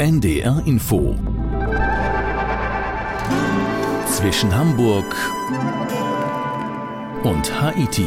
NDR Info zwischen Hamburg und Haiti.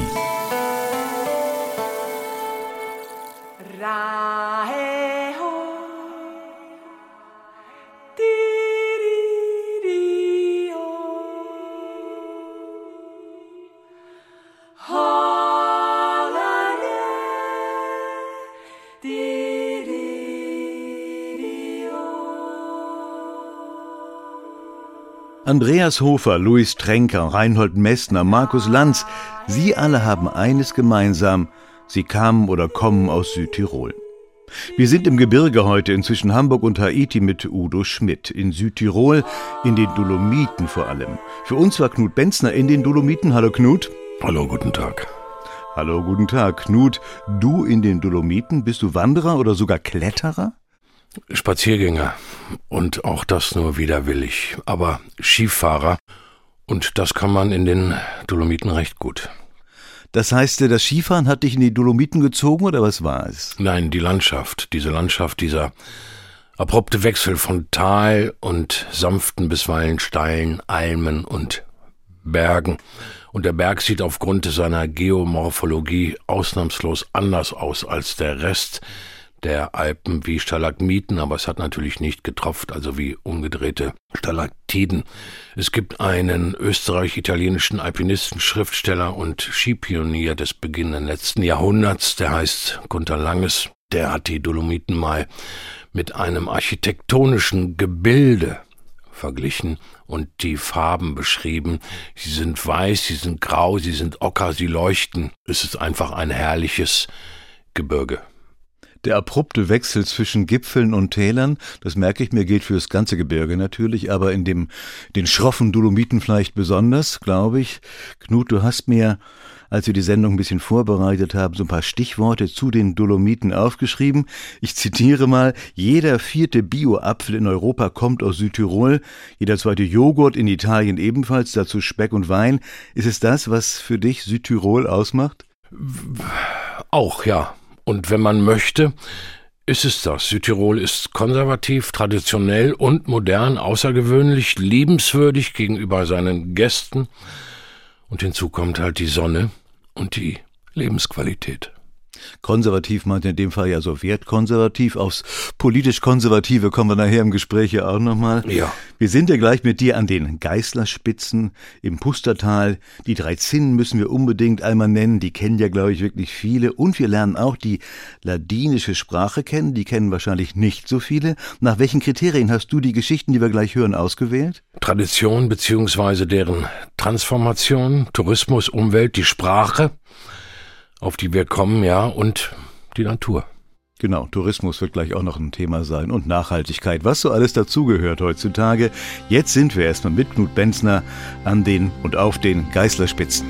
Andreas Hofer, Louis Tränker, Reinhold Messner, Markus Lanz, sie alle haben eines gemeinsam, sie kamen oder kommen aus Südtirol. Wir sind im Gebirge heute inzwischen Hamburg und Haiti mit Udo Schmidt. In Südtirol, in den Dolomiten vor allem. Für uns war Knut Benzner in den Dolomiten. Hallo Knut. Hallo, guten Tag. Hallo, guten Tag. Knut, du in den Dolomiten, bist du Wanderer oder sogar Kletterer? Spaziergänger und auch das nur widerwillig, aber Skifahrer und das kann man in den Dolomiten recht gut. Das heißt, das Skifahren hat dich in die Dolomiten gezogen oder was war es? Nein, die Landschaft, diese Landschaft, dieser abrupte Wechsel von Tal und sanften bisweilen steilen Almen und Bergen. Und der Berg sieht aufgrund seiner Geomorphologie ausnahmslos anders aus als der Rest der Alpen wie Stalagmiten, aber es hat natürlich nicht getropft, also wie umgedrehte Stalaktiden. Es gibt einen österreich-italienischen Alpinisten, Schriftsteller und Skipionier des beginnenden letzten Jahrhunderts, der heißt Gunther Langes. Der hat die Dolomiten mal mit einem architektonischen Gebilde verglichen und die Farben beschrieben. Sie sind weiß, sie sind grau, sie sind ocker, sie leuchten. Es ist einfach ein herrliches Gebirge. Der abrupte Wechsel zwischen Gipfeln und Tälern, das merke ich mir, gilt für das ganze Gebirge natürlich, aber in dem, den schroffen Dolomiten vielleicht besonders, glaube ich. Knut, du hast mir, als wir die Sendung ein bisschen vorbereitet haben, so ein paar Stichworte zu den Dolomiten aufgeschrieben. Ich zitiere mal, jeder vierte Bio-Apfel in Europa kommt aus Südtirol, jeder zweite Joghurt in Italien ebenfalls, dazu Speck und Wein. Ist es das, was für dich Südtirol ausmacht? Auch, ja. Und wenn man möchte, ist es das. Südtirol ist konservativ, traditionell und modern, außergewöhnlich, liebenswürdig gegenüber seinen Gästen. Und hinzu kommt halt die Sonne und die Lebensqualität. Konservativ meint in dem Fall ja so wertkonservativ. Aufs politisch Konservative kommen wir nachher im Gespräch ja auch nochmal. Ja. Wir sind ja gleich mit dir an den Geißlerspitzen im Pustertal. Die drei Zinnen müssen wir unbedingt einmal nennen. Die kennen ja, glaube ich, wirklich viele. Und wir lernen auch die ladinische Sprache kennen. Die kennen wahrscheinlich nicht so viele. Nach welchen Kriterien hast du die Geschichten, die wir gleich hören, ausgewählt? Tradition beziehungsweise deren Transformation, Tourismus, Umwelt, die Sprache auf die wir kommen, ja, und die Natur. Genau, Tourismus wird gleich auch noch ein Thema sein und Nachhaltigkeit, was so alles dazugehört heutzutage. Jetzt sind wir erstmal mit Knut Benzner an den und auf den Geißlerspitzen.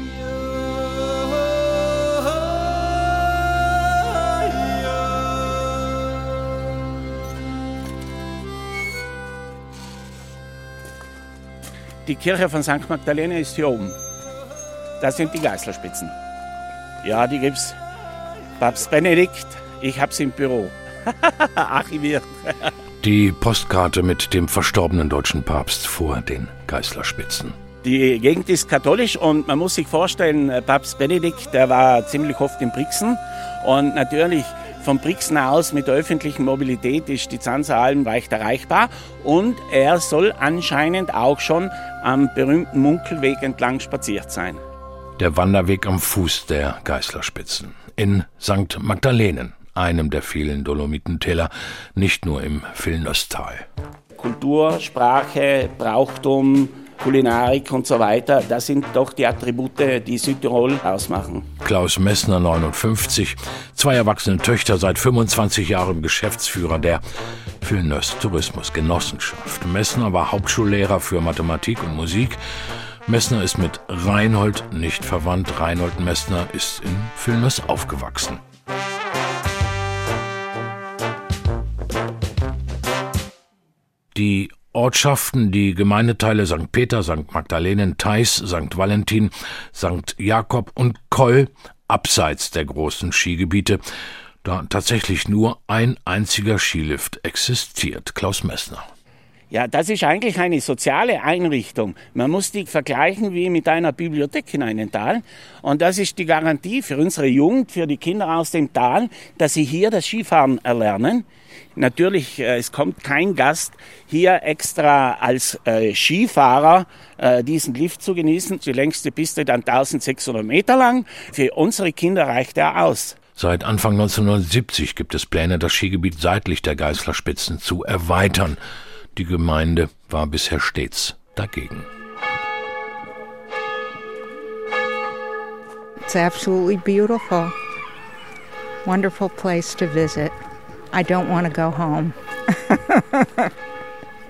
Die Kirche von St. Magdalena ist hier oben. Das sind die Geißlerspitzen. Ja, die gibt's. Papst Benedikt, ich hab's im Büro. Archiviert. die Postkarte mit dem verstorbenen deutschen Papst vor den Geißlerspitzen. Die Gegend ist katholisch und man muss sich vorstellen, Papst Benedikt, der war ziemlich oft in Brixen und natürlich von Brixen aus mit der öffentlichen Mobilität ist die Zanzer Alm leicht erreichbar und er soll anscheinend auch schon am berühmten Munkelweg entlang spaziert sein der Wanderweg am Fuß der Geißlerspitzen in St. Magdalenen, einem der vielen Dolomitentäler, nicht nur im Villenöstal. Kultur, Sprache, Brauchtum, Kulinarik und so weiter, das sind doch die Attribute, die Südtirol ausmachen. Klaus Messner, 59, zwei erwachsene Töchter, seit 25 Jahren Geschäftsführer der Villenöst Tourismus Genossenschaft. Messner war Hauptschullehrer für Mathematik und Musik Messner ist mit Reinhold nicht verwandt. Reinhold Messner ist in Vilnius aufgewachsen. Die Ortschaften, die Gemeindeteile St. Peter, St. Magdalenen, Theis, St. Valentin, St. Jakob und Koll, abseits der großen Skigebiete, da tatsächlich nur ein einziger Skilift existiert. Klaus Messner. Ja, das ist eigentlich eine soziale Einrichtung. Man muss die vergleichen wie mit einer Bibliothek in einem Tal. Und das ist die Garantie für unsere Jugend, für die Kinder aus dem Tal, dass sie hier das Skifahren erlernen. Natürlich, äh, es kommt kein Gast hier extra als äh, Skifahrer äh, diesen Lift zu genießen. Die längste Piste dann 1600 Meter lang. Für unsere Kinder reicht er aus. Seit Anfang 1970 gibt es Pläne, das Skigebiet seitlich der Geißlerspitzen zu erweitern. Die Gemeinde war bisher stets dagegen. It's absolutely beautiful. Wonderful place to visit. I don't want to go home.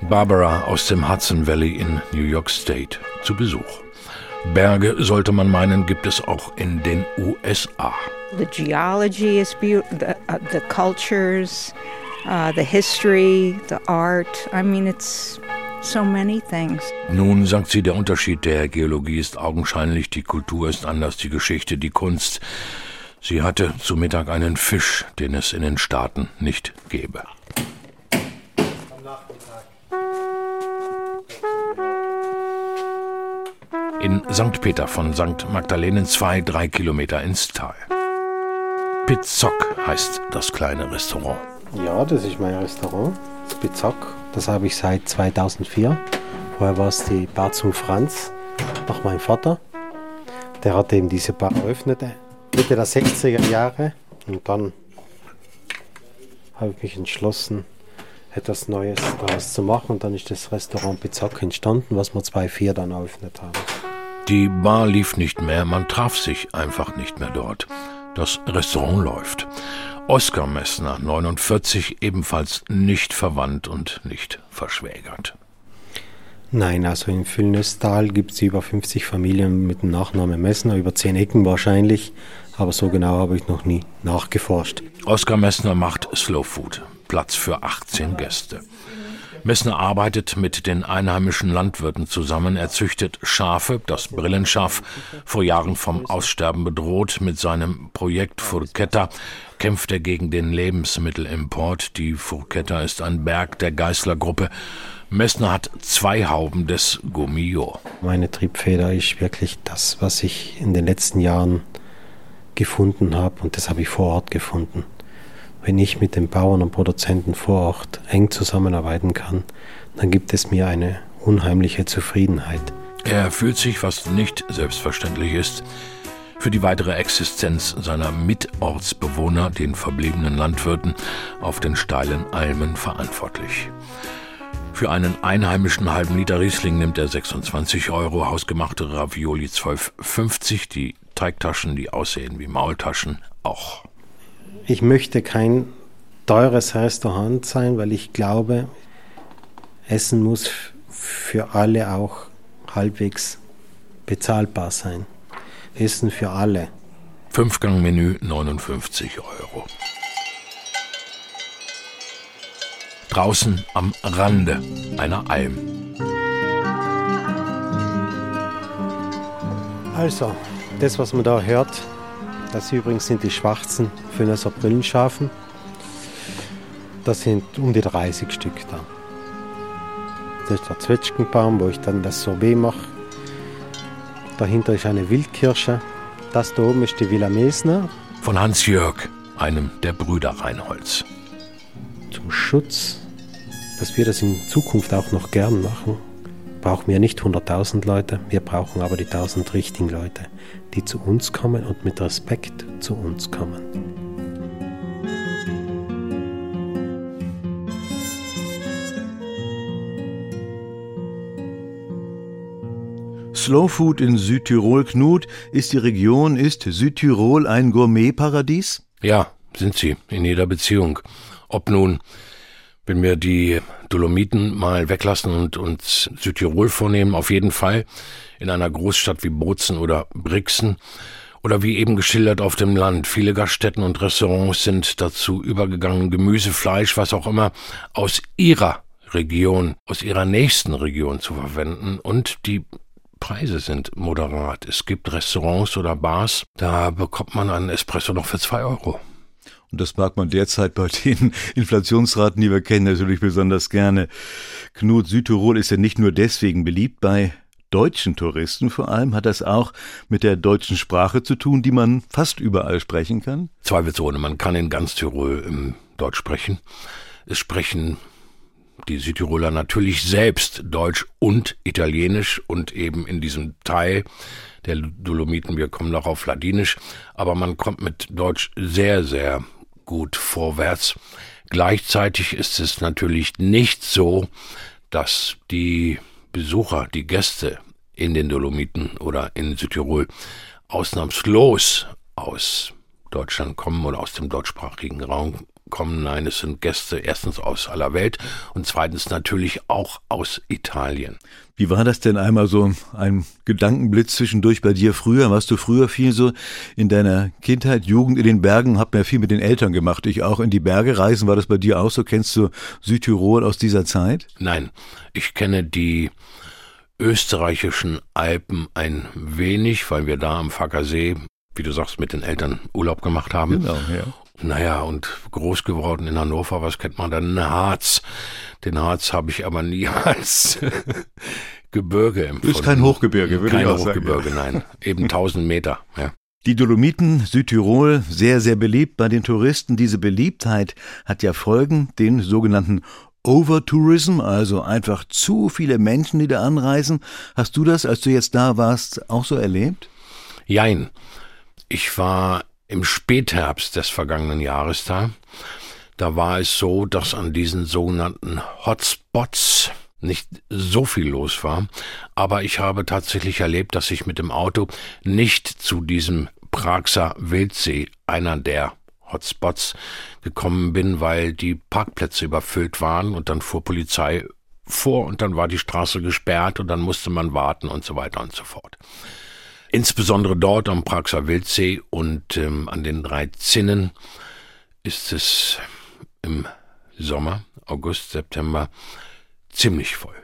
Barbara aus dem Hudson Valley in New York State zu Besuch. Berge, sollte man meinen, gibt es auch in den USA. The geology is beautiful, the, uh, the cultures, uh, the history, the art. I mean, it's so many things. Nun, sagt sie, der Unterschied der Geologie ist augenscheinlich, die Kultur ist anders, die Geschichte, die Kunst. Sie hatte zu Mittag einen Fisch, den es in den Staaten nicht gäbe. In St. Peter von St. Magdalenen zwei, drei Kilometer ins Tal. Pizzock heißt das kleine Restaurant. Ja, das ist mein Restaurant, das Pizzock. Das habe ich seit 2004. Vorher war es die Bar zum Franz, nach meinem Vater. Der hat eben diese Bar eröffnet, Mitte der 60er Jahre. Und dann habe ich mich entschlossen, etwas Neues daraus zu machen. Und dann ist das Restaurant Pizzock entstanden, was wir 2004 dann eröffnet haben. Die Bar lief nicht mehr, man traf sich einfach nicht mehr dort. Das Restaurant läuft. Oskar Messner, 49, ebenfalls nicht verwandt und nicht verschwägert. Nein, also in Füllnestal gibt es über 50 Familien mit dem Nachnamen Messner, über 10 Ecken wahrscheinlich, aber so genau habe ich noch nie nachgeforscht. Oskar Messner macht Slow Food, Platz für 18 Gäste. Messner arbeitet mit den einheimischen Landwirten zusammen. Er züchtet Schafe, das Brillenschaf, vor Jahren vom Aussterben bedroht. Mit seinem Projekt Furketta kämpft er gegen den Lebensmittelimport. Die Furketta ist ein Berg der Geißlergruppe. Messner hat zwei Hauben des Gomio. Meine Triebfeder ist wirklich das, was ich in den letzten Jahren gefunden habe und das habe ich vor Ort gefunden wenn ich mit den Bauern und Produzenten vor Ort eng zusammenarbeiten kann, dann gibt es mir eine unheimliche Zufriedenheit. Er fühlt sich, was nicht selbstverständlich ist, für die weitere Existenz seiner Mitortsbewohner, den verbliebenen Landwirten, auf den steilen Almen verantwortlich. Für einen einheimischen halben Liter Riesling nimmt er 26 Euro, hausgemachte Ravioli 12,50, die Teigtaschen, die aussehen wie Maultaschen, auch ich möchte kein teures Restaurant sein, weil ich glaube, Essen muss für alle auch halbwegs bezahlbar sein. Essen für alle. Fünfgang-Menü 59 Euro. Draußen am Rande einer Alm. Also, das, was man da hört, das übrigens sind die schwarzen Föhnerser Brillenschafen. Das sind um die 30 Stück da. Das ist der Zwetschgenbaum, wo ich dann das Sorbet mache. Dahinter ist eine Wildkirsche. Das da oben ist die Villa Mesner. Von Hans-Jörg, einem der Brüder Reinholz. Zum Schutz, dass wir das in Zukunft auch noch gern machen, brauchen wir nicht 100.000 Leute, wir brauchen aber die 1000 richtigen Leute, die zu uns kommen und mit Respekt zu uns kommen. Slow Food in Südtirol, Knut, ist die Region, ist Südtirol ein Gourmetparadies? Ja, sind sie, in jeder Beziehung. Ob nun wenn wir die Dolomiten mal weglassen und uns Südtirol vornehmen, auf jeden Fall in einer Großstadt wie Bozen oder Brixen oder wie eben geschildert auf dem Land. Viele Gaststätten und Restaurants sind dazu übergegangen, Gemüse, Fleisch, was auch immer, aus ihrer Region, aus ihrer nächsten Region zu verwenden und die Preise sind moderat. Es gibt Restaurants oder Bars, da bekommt man einen Espresso noch für zwei Euro. Und das mag man derzeit bei den Inflationsraten, die wir kennen, natürlich besonders gerne. Knut, Südtirol ist ja nicht nur deswegen beliebt bei deutschen Touristen vor allem. Hat das auch mit der deutschen Sprache zu tun, die man fast überall sprechen kann? Zweifelsohne, man kann in ganz Tirol ähm, Deutsch sprechen. Es sprechen die Südtiroler natürlich selbst Deutsch und Italienisch und eben in diesem Teil der Dolomiten, wir kommen noch auf Ladinisch, aber man kommt mit Deutsch sehr, sehr gut vorwärts. Gleichzeitig ist es natürlich nicht so, dass die Besucher, die Gäste in den Dolomiten oder in Südtirol ausnahmslos aus Deutschland kommen oder aus dem deutschsprachigen Raum kommen. Nein, es sind Gäste erstens aus aller Welt und zweitens natürlich auch aus Italien. Wie war das denn einmal so ein Gedankenblitz zwischendurch bei dir früher? Warst du früher viel so in deiner Kindheit, Jugend in den Bergen? Hab mir viel mit den Eltern gemacht. Ich auch in die Berge reisen. War das bei dir auch so? Kennst du Südtirol aus dieser Zeit? Nein, ich kenne die österreichischen Alpen ein wenig, weil wir da am Fackersee, wie du sagst, mit den Eltern Urlaub gemacht haben. Genau, ja. Naja, und groß geworden in Hannover, was kennt man dann? Harz. Den Harz habe ich aber nie als Gebirge empfunden. Ist kein Hochgebirge, würde kein ich auch Hochgebirge, sagen. nein. Eben 1000 Meter, ja. Die Dolomiten, Südtirol, sehr, sehr beliebt bei den Touristen. Diese Beliebtheit hat ja Folgen, den sogenannten Overtourism, also einfach zu viele Menschen, die da anreisen. Hast du das, als du jetzt da warst, auch so erlebt? Jein. Ich war im Spätherbst des vergangenen Jahres da. Da war es so, dass an diesen sogenannten Hotspots nicht so viel los war, aber ich habe tatsächlich erlebt, dass ich mit dem Auto nicht zu diesem Praxer Wildsee, einer der Hotspots, gekommen bin, weil die Parkplätze überfüllt waren und dann fuhr Polizei vor und dann war die Straße gesperrt und dann musste man warten und so weiter und so fort. Insbesondere dort am Praxer Wildsee und ähm, an den drei Zinnen ist es im Sommer, August, September ziemlich voll.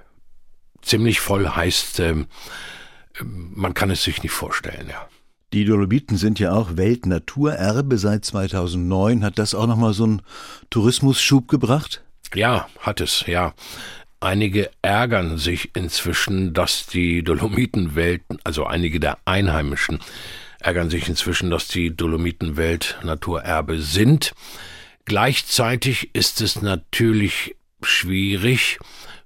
Ziemlich voll heißt, ähm, man kann es sich nicht vorstellen, ja. Die Dolomiten sind ja auch Weltnaturerbe seit 2009. Hat das auch nochmal so einen Tourismusschub gebracht? Ja, hat es, ja. Einige ärgern sich inzwischen, dass die Dolomitenwelt, also einige der Einheimischen, ärgern sich inzwischen, dass die Dolomitenwelt Naturerbe sind. Gleichzeitig ist es natürlich schwierig,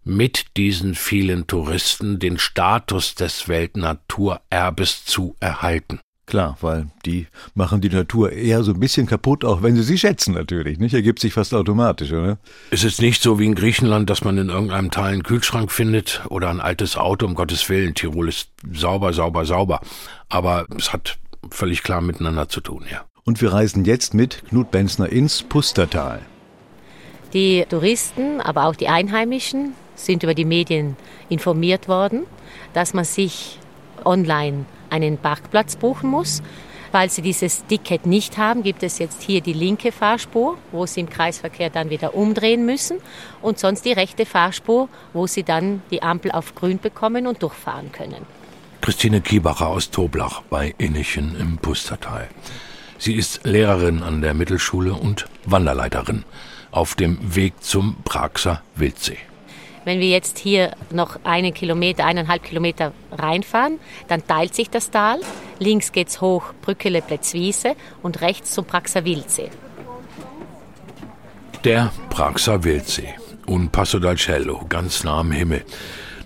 mit diesen vielen Touristen den Status des Weltnaturerbes zu erhalten. Klar, weil die machen die Natur eher so ein bisschen kaputt, auch wenn sie sie schätzen natürlich, nicht? Ergibt sich fast automatisch, oder? Es ist nicht so wie in Griechenland, dass man in irgendeinem Teil einen Kühlschrank findet oder ein altes Auto, um Gottes Willen. Tirol ist sauber, sauber, sauber. Aber es hat völlig klar miteinander zu tun, ja. Und wir reisen jetzt mit Knut Benzner ins Pustertal. Die Touristen, aber auch die Einheimischen sind über die Medien informiert worden, dass man sich online einen Parkplatz buchen muss. Weil sie dieses Ticket nicht haben, gibt es jetzt hier die linke Fahrspur, wo sie im Kreisverkehr dann wieder umdrehen müssen und sonst die rechte Fahrspur, wo sie dann die Ampel auf grün bekommen und durchfahren können. Christine Kiebacher aus Toblach bei Innichen im Pustertal. Sie ist Lehrerin an der Mittelschule und Wanderleiterin auf dem Weg zum Praxer Wildsee. Wenn wir jetzt hier noch einen Kilometer, eineinhalb Kilometer reinfahren, dann teilt sich das Tal. Links geht's hoch Brückele Plätzwiese und rechts zum Praxer Wildsee. Der Praxer Wildsee. Un Passo dal Cielo, ganz nah am Himmel.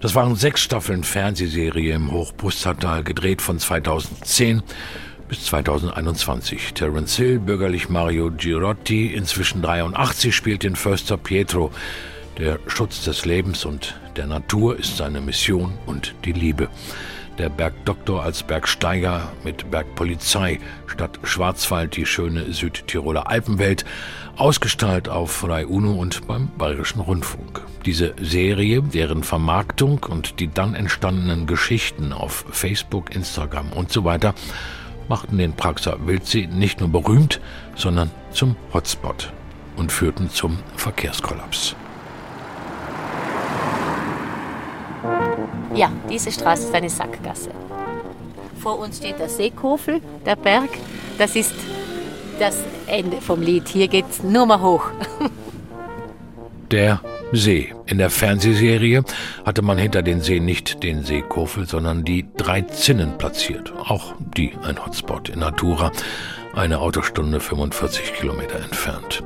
Das waren sechs Staffeln Fernsehserie im Hochpustertal, gedreht von 2010 bis 2021. Terence Hill, bürgerlich Mario Girotti, inzwischen 83, spielt den Förster Pietro. Der Schutz des Lebens und der Natur ist seine Mission und die Liebe. Der Bergdoktor als Bergsteiger mit Bergpolizei statt Schwarzwald die schöne Südtiroler Alpenwelt, ausgestrahlt auf Rai Uno und beim Bayerischen Rundfunk. Diese Serie, deren Vermarktung und die dann entstandenen Geschichten auf Facebook, Instagram und so weiter machten den Praxer Wildsee nicht nur berühmt, sondern zum Hotspot und führten zum Verkehrskollaps. Ja, diese Straße ist eine Sackgasse. Vor uns steht der Seekofel, der Berg. Das ist das Ende vom Lied. Hier geht's nur mal hoch. Der See. In der Fernsehserie hatte man hinter den See nicht den See Kofel, sondern die drei Zinnen platziert. Auch die ein Hotspot in Natura, eine Autostunde 45 Kilometer entfernt.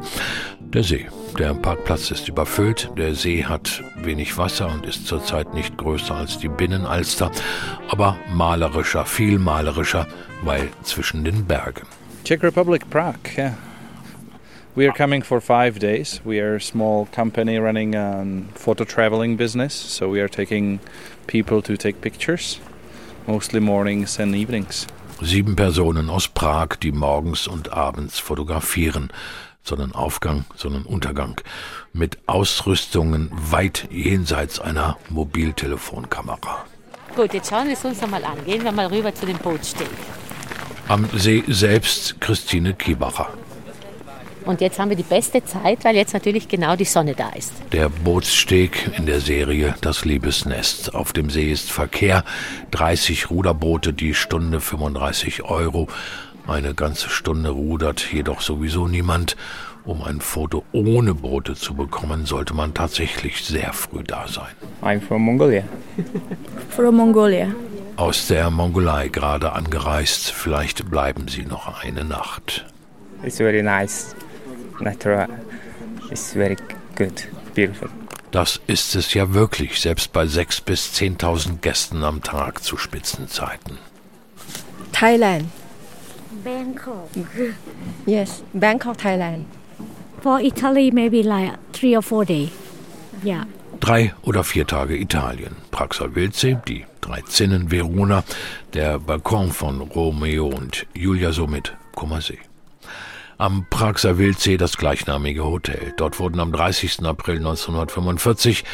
Der See. Der Parkplatz ist überfüllt, der See hat wenig Wasser und ist zurzeit nicht größer als die Binnenalster, aber malerischer, viel malerischer, weil zwischen den Bergen. Czech Republic, Prague, yeah. We are coming for five days. We are a small company running a photo traveling business, so we are taking people to take pictures, mostly mornings and evenings. Sieben Personen aus Prag, die morgens und abends fotografieren. Sonnenaufgang, Sonnenuntergang. Mit Ausrüstungen weit jenseits einer Mobiltelefonkamera. Gut, jetzt schauen wir es uns nochmal an. Gehen wir mal rüber zu dem Bootsteg. Am See selbst Christine Kiebacher. Und jetzt haben wir die beste Zeit, weil jetzt natürlich genau die Sonne da ist. Der Bootssteg in der Serie Das Liebesnest. Auf dem See ist Verkehr, 30 Ruderboote, die Stunde 35 Euro. Eine ganze Stunde rudert jedoch sowieso niemand. Um ein Foto ohne Boote zu bekommen, sollte man tatsächlich sehr früh da sein. I'm from Mongolia. from Mongolia. Aus der Mongolei gerade angereist. Vielleicht bleiben Sie noch eine Nacht. It's very nice. Natural. It's very good. Beautiful. Das ist es ja wirklich, selbst bei 6.000 bis 10.000 Gästen am Tag zu Spitzenzeiten. Thailand. Bangkok. Yes, Bangkok, Thailand. For Italy, maybe like three or four days. Yeah. Drei oder vier Tage Italien. Praxer Wildsee, die drei Zinnen Verona, der Balkon von Romeo und Julia somit Kummersee. Am Praxer Wildsee das gleichnamige Hotel. Dort wurden am 30. April 1945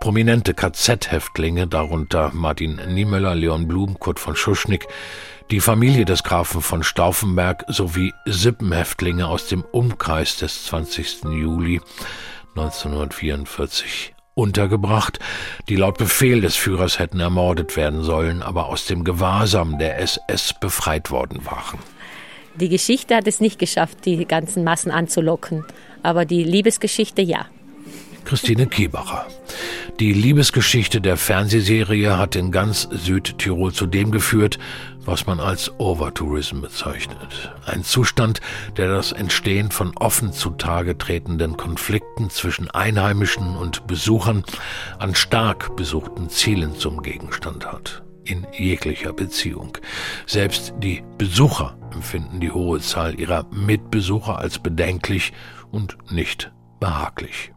prominente KZ-Häftlinge, darunter Martin Niemöller, Leon Blum, Kurt von Schuschnigg, die Familie des Grafen von Stauffenberg sowie Sippenhäftlinge aus dem Umkreis des 20. Juli 1944 untergebracht, die laut Befehl des Führers hätten ermordet werden sollen, aber aus dem Gewahrsam der SS befreit worden waren. Die Geschichte hat es nicht geschafft, die ganzen Massen anzulocken, aber die Liebesgeschichte ja. Christine Kiebacher. Die Liebesgeschichte der Fernsehserie hat in ganz Südtirol zu dem geführt, was man als Overtourism bezeichnet. Ein Zustand, der das Entstehen von offen zutage tretenden Konflikten zwischen Einheimischen und Besuchern an stark besuchten Zielen zum Gegenstand hat. In jeglicher Beziehung. Selbst die Besucher empfinden die hohe Zahl ihrer Mitbesucher als bedenklich und nicht behaglich.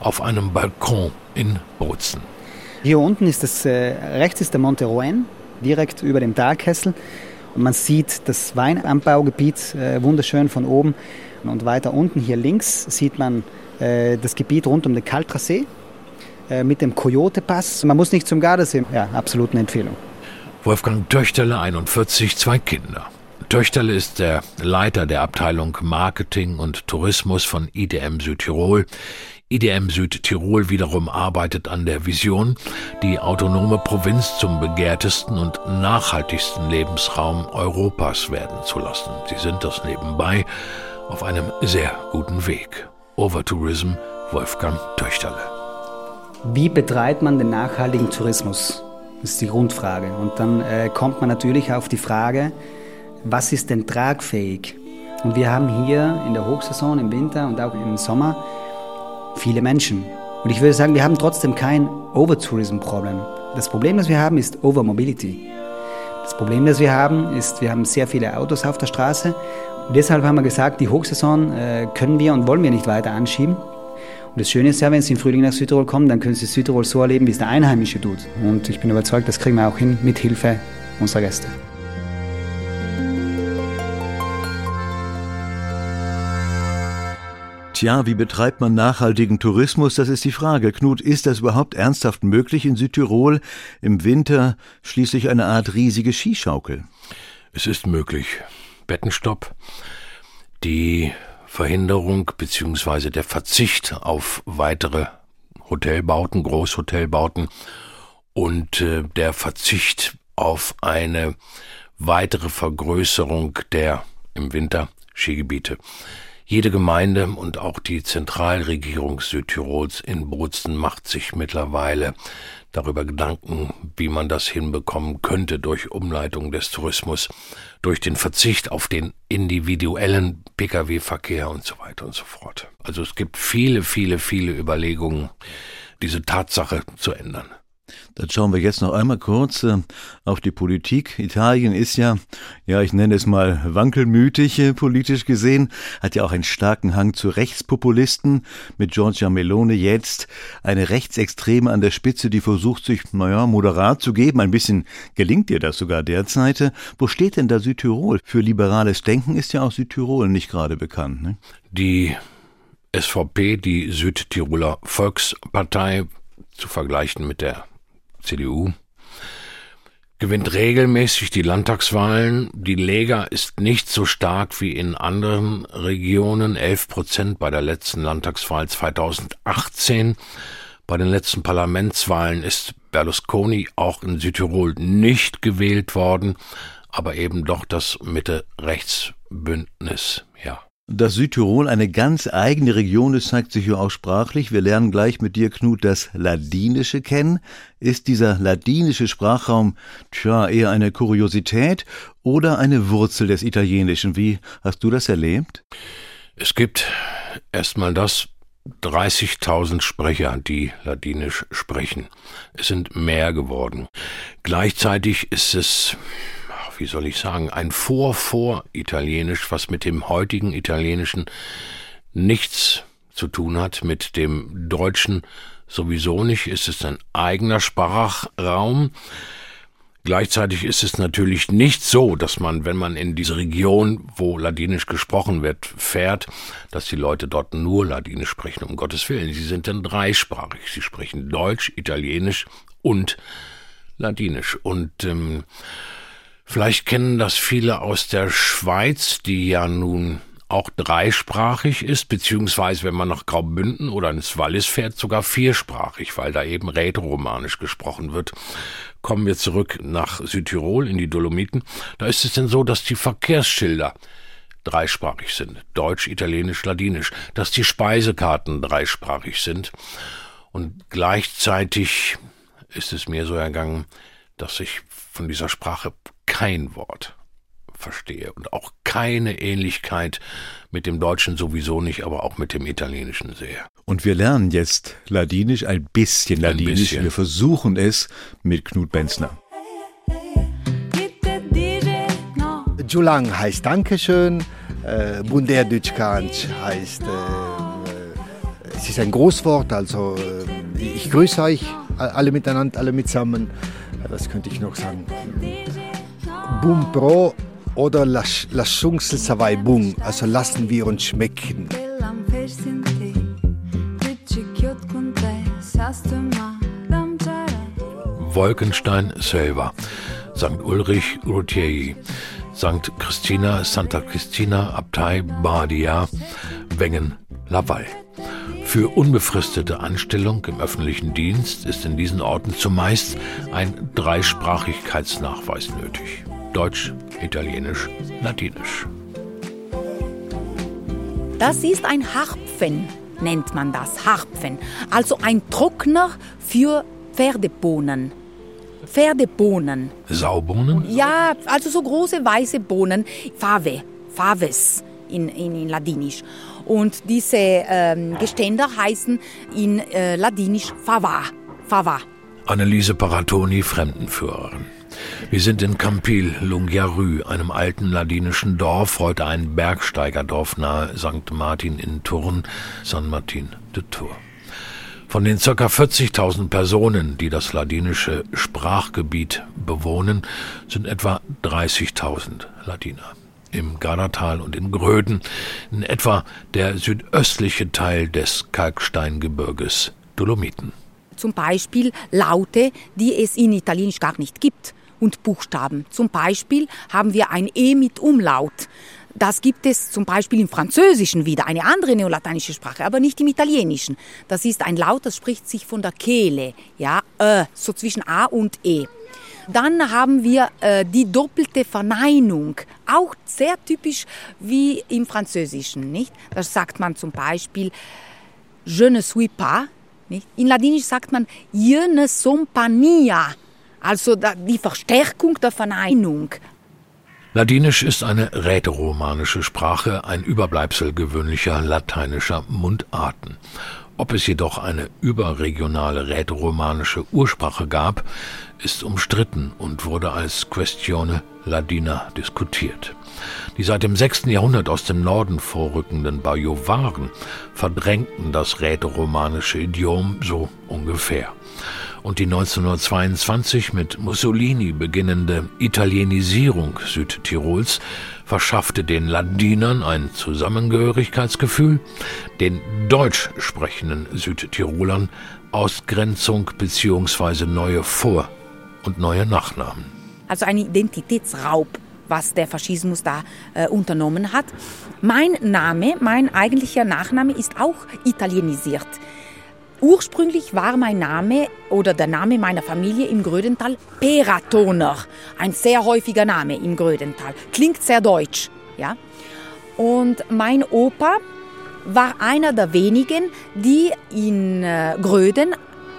auf einem Balkon in Bozen. Hier unten ist das, äh, rechts ist der Monte Rouen, direkt über dem Talkessel. Und man sieht das Weinanbaugebiet äh, wunderschön von oben. Und weiter unten hier links sieht man äh, das Gebiet rund um den Kaltrasee äh, mit dem Coyote-Pass. Man muss nicht zum Gardasee. Ja, absolut eine Empfehlung. Wolfgang Töchterle, 41, zwei Kinder. Töchterle ist der Leiter der Abteilung Marketing und Tourismus von IDM Südtirol. IDM Südtirol wiederum arbeitet an der Vision, die autonome Provinz zum begehrtesten und nachhaltigsten Lebensraum Europas werden zu lassen. Sie sind das nebenbei auf einem sehr guten Weg. Overtourism Wolfgang Töchterle. Wie betreibt man den nachhaltigen Tourismus? Das ist die Grundfrage. Und dann äh, kommt man natürlich auf die Frage, was ist denn tragfähig? Und wir haben hier in der Hochsaison, im Winter und auch im Sommer viele Menschen. Und ich würde sagen, wir haben trotzdem kein Overtourism-Problem. Das Problem, das wir haben, ist Overmobility. Das Problem, das wir haben, ist, wir haben sehr viele Autos auf der Straße. Und deshalb haben wir gesagt, die Hochsaison äh, können wir und wollen wir nicht weiter anschieben. Und das Schöne ist ja, wenn Sie im Frühling nach Südtirol kommen, dann können Sie Südtirol so erleben, wie es der Einheimische tut. Und ich bin überzeugt, das kriegen wir auch hin mit Hilfe unserer Gäste. Tja, wie betreibt man nachhaltigen Tourismus? Das ist die Frage. Knut, ist das überhaupt ernsthaft möglich in Südtirol? Im Winter schließlich eine Art riesige Skischaukel. Es ist möglich. Bettenstopp, die Verhinderung bzw. der Verzicht auf weitere Hotelbauten, Großhotelbauten und äh, der Verzicht auf eine weitere Vergrößerung der im Winter Skigebiete. Jede Gemeinde und auch die Zentralregierung Südtirols in Bozen macht sich mittlerweile darüber Gedanken, wie man das hinbekommen könnte durch Umleitung des Tourismus, durch den Verzicht auf den individuellen Pkw-Verkehr und so weiter und so fort. Also es gibt viele, viele, viele Überlegungen, diese Tatsache zu ändern. Dann schauen wir jetzt noch einmal kurz äh, auf die Politik. Italien ist ja, ja, ich nenne es mal wankelmütig äh, politisch gesehen, hat ja auch einen starken Hang zu Rechtspopulisten mit Giorgia Melone jetzt eine Rechtsextreme an der Spitze, die versucht sich, naja, moderat zu geben. Ein bisschen gelingt ihr das sogar derzeit. Wo steht denn da Südtirol? Für liberales Denken ist ja auch Südtirol nicht gerade bekannt. Ne? Die SVP, die Südtiroler Volkspartei, zu vergleichen mit der CDU, gewinnt regelmäßig die Landtagswahlen. Die Lega ist nicht so stark wie in anderen Regionen, 11 Prozent bei der letzten Landtagswahl 2018. Bei den letzten Parlamentswahlen ist Berlusconi auch in Südtirol nicht gewählt worden, aber eben doch das Mitte-Rechts-Bündnis, ja. Dass Südtirol eine ganz eigene Region ist, zeigt sich ja auch sprachlich. Wir lernen gleich mit dir, Knut, das Ladinische kennen. Ist dieser ladinische Sprachraum, tja, eher eine Kuriosität oder eine Wurzel des Italienischen? Wie hast du das erlebt? Es gibt erstmal das 30.000 Sprecher, die Ladinisch sprechen. Es sind mehr geworden. Gleichzeitig ist es wie soll ich sagen, ein Vor-Vor-Italienisch, was mit dem heutigen Italienischen nichts zu tun hat, mit dem Deutschen sowieso nicht. Es ist ein eigener Sprachraum. Gleichzeitig ist es natürlich nicht so, dass man, wenn man in diese Region, wo Ladinisch gesprochen wird, fährt, dass die Leute dort nur Ladinisch sprechen, um Gottes Willen. Sie sind dann dreisprachig. Sie sprechen Deutsch, Italienisch und Ladinisch. Und ähm, Vielleicht kennen das viele aus der Schweiz, die ja nun auch dreisprachig ist, beziehungsweise wenn man nach Graubünden oder ins Wallis fährt, sogar viersprachig, weil da eben rätoromanisch gesprochen wird. Kommen wir zurück nach Südtirol in die Dolomiten. Da ist es denn so, dass die Verkehrsschilder dreisprachig sind. Deutsch, Italienisch, Ladinisch. Dass die Speisekarten dreisprachig sind. Und gleichzeitig ist es mir so ergangen, dass ich von dieser Sprache kein Wort verstehe und auch keine Ähnlichkeit mit dem Deutschen sowieso nicht, aber auch mit dem Italienischen sehe. Und wir lernen jetzt Ladinisch, ein bisschen Ladinisch. Ein bisschen. Wir versuchen es mit Knut Benzner. Julang heißt Dankeschön, äh, Bunderdeutschkanz heißt, äh, äh, es ist ein Großwort, also äh, ich grüße euch alle miteinander, alle mitsammen. Was könnte ich noch sagen? Bum Pro oder Laschungsel Savai Bung, also lassen wir uns schmecken. Wolkenstein selber, St. Ulrich Routier, St. Christina, Santa Cristina, Abtei Badia, Wengen, Laval. Für unbefristete Anstellung im öffentlichen Dienst ist in diesen Orten zumeist ein Dreisprachigkeitsnachweis nötig. Deutsch, Italienisch, Latinisch. Das ist ein Harpfen, nennt man das, Harpfen. Also ein Trockner für Pferdebohnen. Pferdebohnen. Saubohnen? Ja, also so große weiße Bohnen. Fave, Faves in, in, in Ladinisch. Und diese ähm, Geständer heißen in äh, Ladinisch Fava. Fava. Anneliese Paratoni, Fremdenführerin. Wir sind in Campil, Lungjarü, einem alten ladinischen Dorf, heute ein Bergsteigerdorf nahe St. Martin in Tourne, San Martin de Tours. Von den ca. 40.000 Personen, die das ladinische Sprachgebiet bewohnen, sind etwa 30.000 Ladiner. Im Gardatal und in Gröden, in etwa der südöstliche Teil des Kalksteingebirges Dolomiten. Zum Beispiel Laute, die es in Italienisch gar nicht gibt und Buchstaben. Zum Beispiel haben wir ein E mit Umlaut. Das gibt es zum Beispiel im Französischen wieder, eine andere neolateinische Sprache, aber nicht im Italienischen. Das ist ein Laut, das spricht sich von der Kehle, ja, Ö, so zwischen A und E. Dann haben wir äh, die doppelte Verneinung, auch sehr typisch wie im Französischen, nicht? Da sagt man zum Beispiel Je ne suis pas, nicht? In Ladinisch sagt man Je ne sont pas also die Verstärkung der Verneinung. Ladinisch ist eine rätoromanische Sprache, ein Überbleibsel gewöhnlicher lateinischer Mundarten. Ob es jedoch eine überregionale rätoromanische Ursprache gab, ist umstritten und wurde als Questione Ladina diskutiert. Die seit dem 6. Jahrhundert aus dem Norden vorrückenden Bajovaren verdrängten das rätoromanische Idiom so ungefähr und die 1922 mit Mussolini beginnende Italienisierung Südtirols verschaffte den Ladinern ein Zusammengehörigkeitsgefühl, den deutsch sprechenden Südtirolern Ausgrenzung bzw. neue Vor- und neue Nachnamen. Also ein Identitätsraub, was der Faschismus da äh, unternommen hat. Mein Name, mein eigentlicher Nachname ist auch italienisiert. Ursprünglich war mein Name oder der Name meiner Familie im Grödental Peratoner. Ein sehr häufiger Name im Grödental. Klingt sehr deutsch. Ja? Und mein Opa war einer der wenigen, die in äh, Gröden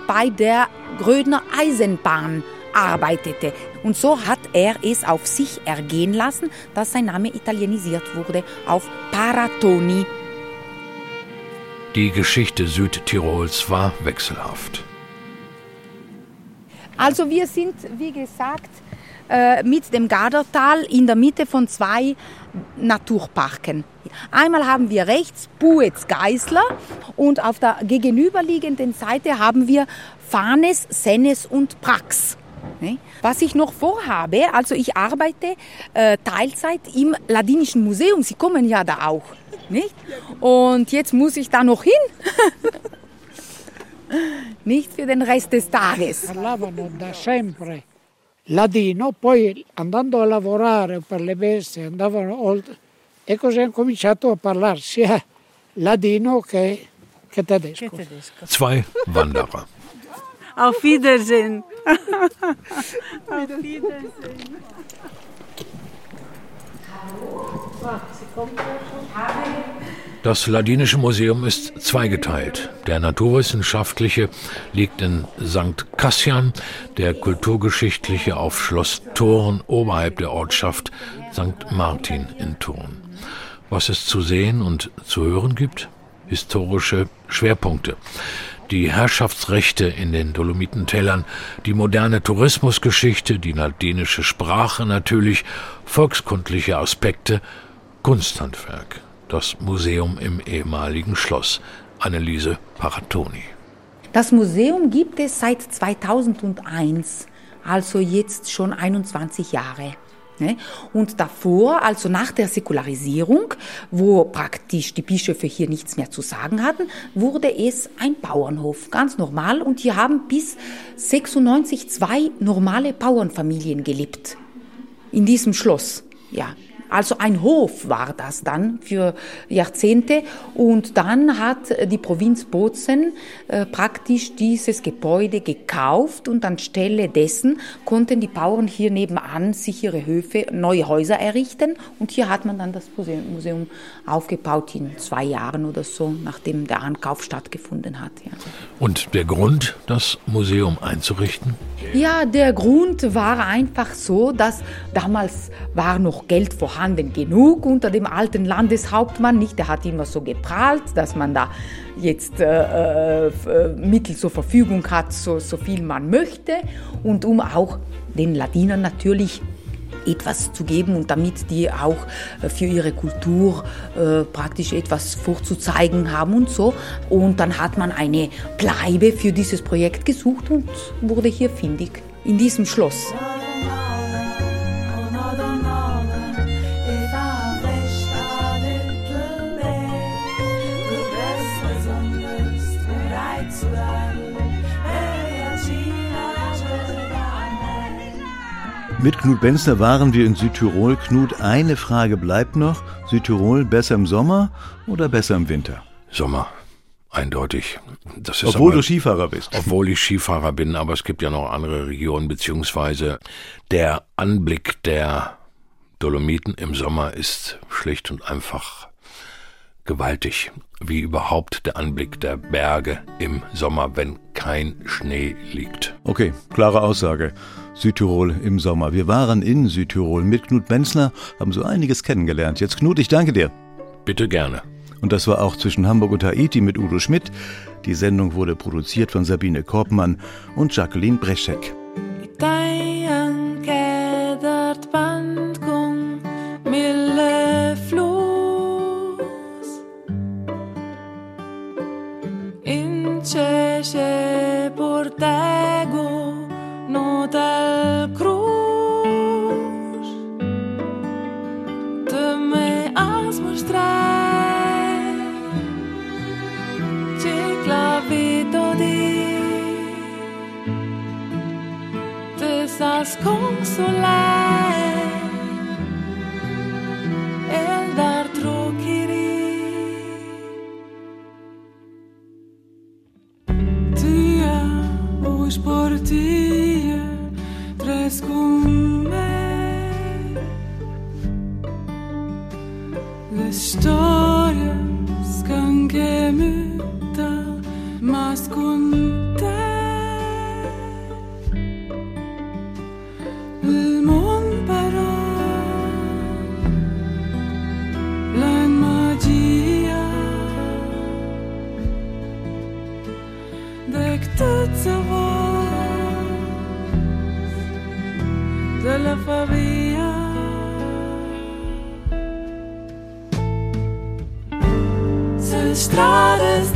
bei der Grödner Eisenbahn arbeitete. Und so hat er es auf sich ergehen lassen, dass sein Name italienisiert wurde auf Paratoni. Die Geschichte Südtirols war wechselhaft. Also wir sind, wie gesagt, äh, mit dem Gardertal in der Mitte von zwei Naturparken. Einmal haben wir rechts Buetz Geisler und auf der gegenüberliegenden Seite haben wir Fanes, Sennes und Prax. Was ich noch vorhabe, also ich arbeite äh, Teilzeit im Ladinischen Museum. Sie kommen ja da auch, nicht? Und jetzt muss ich da noch hin. nicht für den Rest des Tages. Parlavano da sempre ladino, poi andando a lavorare per le bestie andavano oltre e così hanno cominciato a parlare sia ladino che, che tedesco. Che tedesco. Zwei Wanderer. Auf Wiedersehen. Auf Wiedersehen. Das Ladinische Museum ist zweigeteilt. Der naturwissenschaftliche liegt in St. Cassian, der kulturgeschichtliche auf Schloss Thurn oberhalb der Ortschaft St. Martin in Thurn. Was es zu sehen und zu hören gibt? Historische Schwerpunkte die Herrschaftsrechte in den Dolomitentälern, die moderne Tourismusgeschichte, die ladinische Sprache natürlich, volkskundliche Aspekte, Kunsthandwerk, das Museum im ehemaligen Schloss. Anneliese Paratoni. Das Museum gibt es seit 2001, also jetzt schon 21 Jahre. Ne? Und davor, also nach der Säkularisierung, wo praktisch die Bischöfe hier nichts mehr zu sagen hatten, wurde es ein Bauernhof, ganz normal. Und hier haben bis 96 zwei normale Bauernfamilien gelebt. In diesem Schloss, ja. Also ein Hof war das dann für Jahrzehnte und dann hat die Provinz Bozen äh, praktisch dieses Gebäude gekauft und anstelle dessen konnten die Bauern hier nebenan sich ihre Höfe, neue Häuser errichten und hier hat man dann das Museum aufgebaut in zwei Jahren oder so, nachdem der Ankauf stattgefunden hat. Ja. Und der Grund, das Museum einzurichten? Ja, der Grund war einfach so, dass damals war noch Geld vorhanden genug unter dem alten Landeshauptmann. Nicht, der hat immer so geprahlt, dass man da jetzt äh, äh, Mittel zur Verfügung hat, so, so viel man möchte. Und um auch den Ladinern natürlich etwas zu geben und damit die auch äh, für ihre Kultur äh, praktisch etwas vorzuzeigen haben und so. Und dann hat man eine Bleibe für dieses Projekt gesucht und wurde hier findig in diesem Schloss. Mit Knut Benzner waren wir in Südtirol. Knut, eine Frage bleibt noch. Südtirol besser im Sommer oder besser im Winter? Sommer. eindeutig. Das ist Obwohl aber, du Skifahrer bist. Obwohl ich Skifahrer bin, aber es gibt ja noch andere Regionen, beziehungsweise der Anblick der Dolomiten im Sommer ist schlicht und einfach gewaltig, wie überhaupt der Anblick der Berge im Sommer, wenn kein Schnee liegt. Okay, klare Aussage. Südtirol im Sommer. Wir waren in Südtirol mit Knut Benzler, haben so einiges kennengelernt. Jetzt Knut, ich danke dir. Bitte gerne. Und das war auch zwischen Hamburg und Haiti mit Udo Schmidt. Die Sendung wurde produziert von Sabine Korbmann und Jacqueline Breschek. Dejan kedert bandkung mille flus In cece portego mental stradas